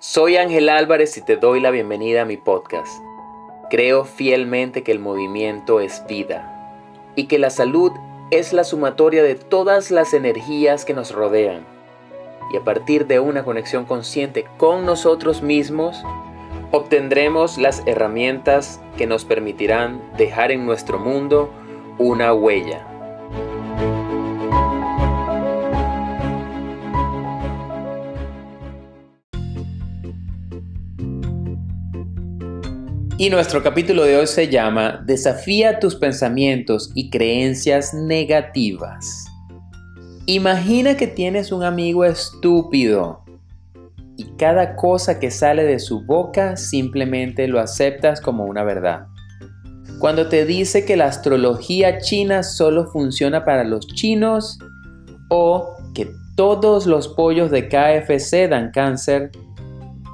Soy Ángel Álvarez y te doy la bienvenida a mi podcast. Creo fielmente que el movimiento es vida y que la salud es la sumatoria de todas las energías que nos rodean. Y a partir de una conexión consciente con nosotros mismos, obtendremos las herramientas que nos permitirán dejar en nuestro mundo una huella. Y nuestro capítulo de hoy se llama Desafía tus pensamientos y creencias negativas. Imagina que tienes un amigo estúpido y cada cosa que sale de su boca simplemente lo aceptas como una verdad. Cuando te dice que la astrología china solo funciona para los chinos o que todos los pollos de KFC dan cáncer,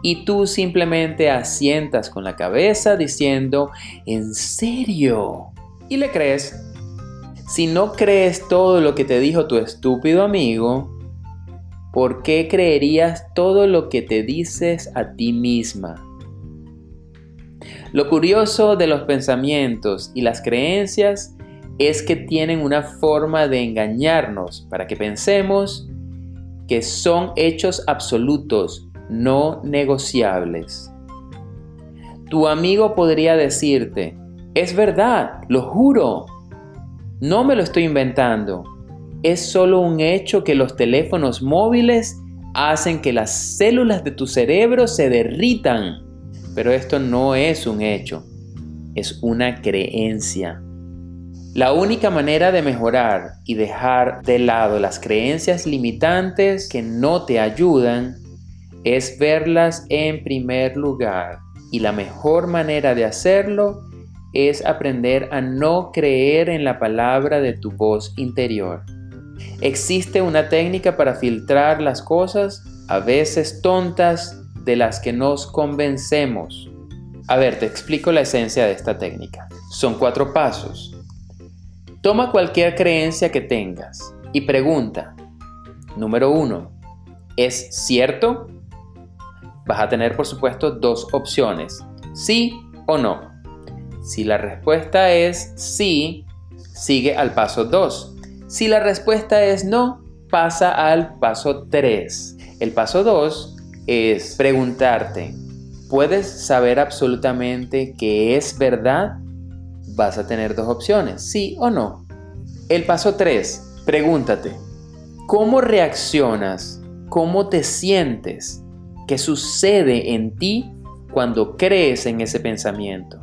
y tú simplemente asientas con la cabeza diciendo, ¿en serio? Y le crees. Si no crees todo lo que te dijo tu estúpido amigo, ¿por qué creerías todo lo que te dices a ti misma? Lo curioso de los pensamientos y las creencias es que tienen una forma de engañarnos para que pensemos que son hechos absolutos, no negociables. Tu amigo podría decirte, es verdad, lo juro, no me lo estoy inventando, es solo un hecho que los teléfonos móviles hacen que las células de tu cerebro se derritan, pero esto no es un hecho, es una creencia. La única manera de mejorar y dejar de lado las creencias limitantes que no te ayudan es verlas en primer lugar. Y la mejor manera de hacerlo es aprender a no creer en la palabra de tu voz interior. Existe una técnica para filtrar las cosas, a veces tontas, de las que nos convencemos. A ver, te explico la esencia de esta técnica. Son cuatro pasos. Toma cualquier creencia que tengas y pregunta. Número uno, ¿es cierto? Vas a tener por supuesto dos opciones, sí o no. Si la respuesta es sí, sigue al paso 2. Si la respuesta es no, pasa al paso 3. El paso 2 es preguntarte, ¿puedes saber absolutamente que es verdad? Vas a tener dos opciones, sí o no. El paso 3, pregúntate, ¿cómo reaccionas? ¿Cómo te sientes qué sucede en ti cuando crees en ese pensamiento.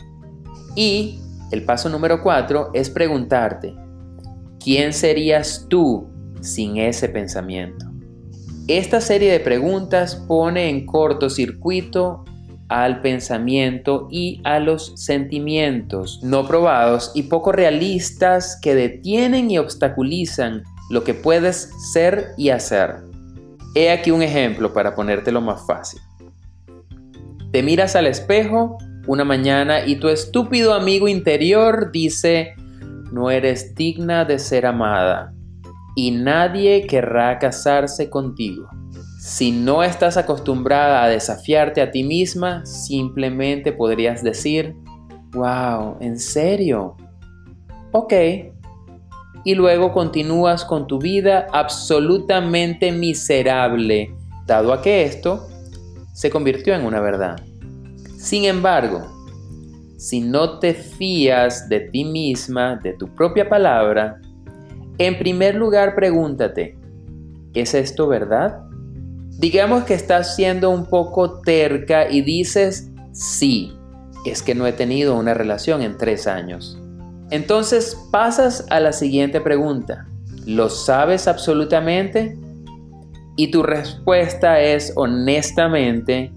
Y el paso número cuatro es preguntarte, ¿quién serías tú sin ese pensamiento? Esta serie de preguntas pone en cortocircuito al pensamiento y a los sentimientos no probados y poco realistas que detienen y obstaculizan lo que puedes ser y hacer. He aquí un ejemplo para ponértelo más fácil. Te miras al espejo una mañana y tu estúpido amigo interior dice, no eres digna de ser amada y nadie querrá casarse contigo. Si no estás acostumbrada a desafiarte a ti misma, simplemente podrías decir, wow, ¿en serio? Ok, y luego continúas con tu vida absolutamente miserable, dado a que esto se convirtió en una verdad. Sin embargo, si no te fías de ti misma, de tu propia palabra, en primer lugar pregúntate, ¿es esto verdad? Digamos que estás siendo un poco terca y dices, sí, es que no he tenido una relación en tres años. Entonces pasas a la siguiente pregunta. ¿Lo sabes absolutamente? Y tu respuesta es honestamente,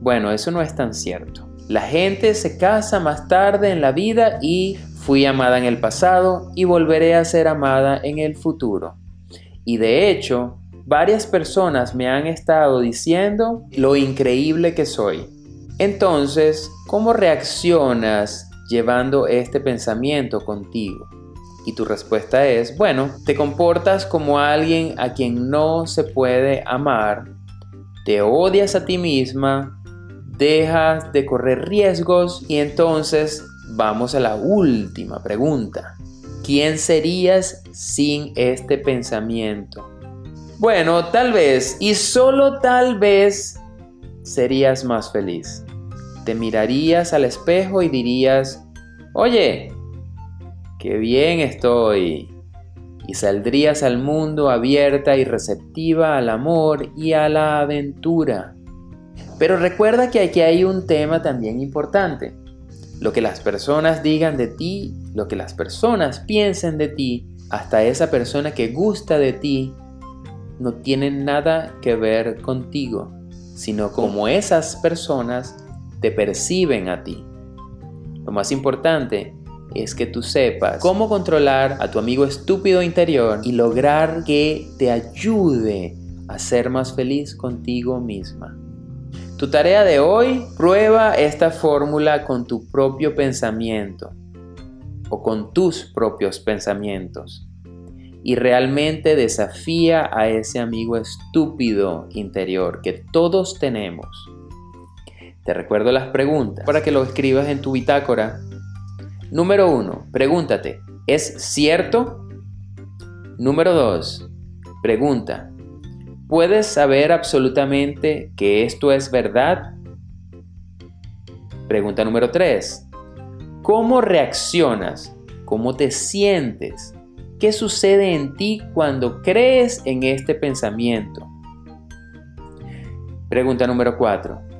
bueno, eso no es tan cierto. La gente se casa más tarde en la vida y fui amada en el pasado y volveré a ser amada en el futuro. Y de hecho, varias personas me han estado diciendo lo increíble que soy. Entonces, ¿cómo reaccionas llevando este pensamiento contigo? Y tu respuesta es, bueno, te comportas como alguien a quien no se puede amar te odias a ti misma, dejas de correr riesgos y entonces vamos a la última pregunta. ¿Quién serías sin este pensamiento? Bueno, tal vez, y solo tal vez, serías más feliz. Te mirarías al espejo y dirías, oye, qué bien estoy. Y saldrías al mundo abierta y receptiva al amor y a la aventura. Pero recuerda que aquí hay un tema también importante. Lo que las personas digan de ti, lo que las personas piensen de ti, hasta esa persona que gusta de ti, no tiene nada que ver contigo, sino como esas personas te perciben a ti. Lo más importante es que tú sepas cómo controlar a tu amigo estúpido interior y lograr que te ayude a ser más feliz contigo misma. Tu tarea de hoy, prueba esta fórmula con tu propio pensamiento o con tus propios pensamientos y realmente desafía a ese amigo estúpido interior que todos tenemos. Te recuerdo las preguntas para que lo escribas en tu bitácora. Número 1. Pregúntate, ¿es cierto? Número 2. Pregunta, ¿Puedes saber absolutamente que esto es verdad? Pregunta número 3. ¿Cómo reaccionas? ¿Cómo te sientes? ¿Qué sucede en ti cuando crees en este pensamiento? Pregunta número 4.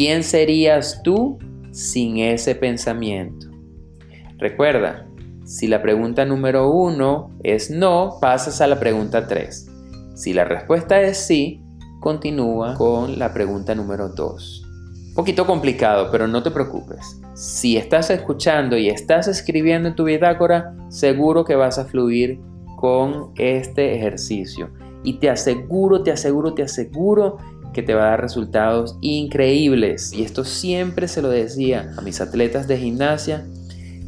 ¿Quién serías tú sin ese pensamiento? Recuerda, si la pregunta número 1 es no, pasas a la pregunta 3. Si la respuesta es sí, continúa con la pregunta número 2. Un poquito complicado, pero no te preocupes. Si estás escuchando y estás escribiendo en tu bitácora, seguro que vas a fluir con este ejercicio. Y te aseguro, te aseguro, te aseguro que te va a dar resultados increíbles. Y esto siempre se lo decía a mis atletas de gimnasia.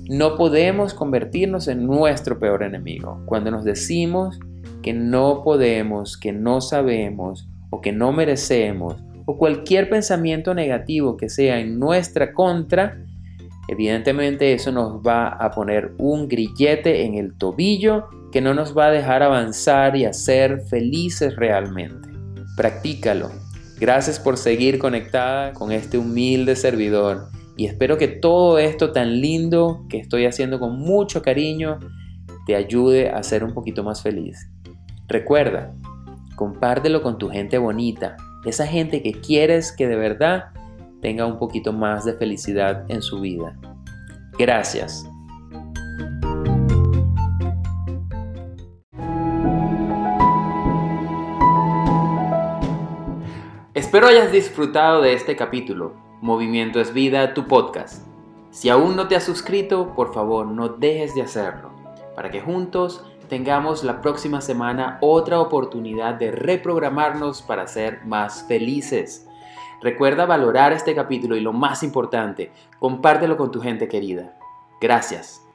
No podemos convertirnos en nuestro peor enemigo. Cuando nos decimos que no podemos, que no sabemos o que no merecemos o cualquier pensamiento negativo que sea en nuestra contra, evidentemente eso nos va a poner un grillete en el tobillo que no nos va a dejar avanzar y hacer felices realmente. Practícalo. Gracias por seguir conectada con este humilde servidor y espero que todo esto tan lindo que estoy haciendo con mucho cariño te ayude a ser un poquito más feliz. Recuerda, compártelo con tu gente bonita, esa gente que quieres que de verdad tenga un poquito más de felicidad en su vida. Gracias. Espero hayas disfrutado de este capítulo. Movimiento es vida, tu podcast. Si aún no te has suscrito, por favor no dejes de hacerlo, para que juntos tengamos la próxima semana otra oportunidad de reprogramarnos para ser más felices. Recuerda valorar este capítulo y lo más importante, compártelo con tu gente querida. Gracias.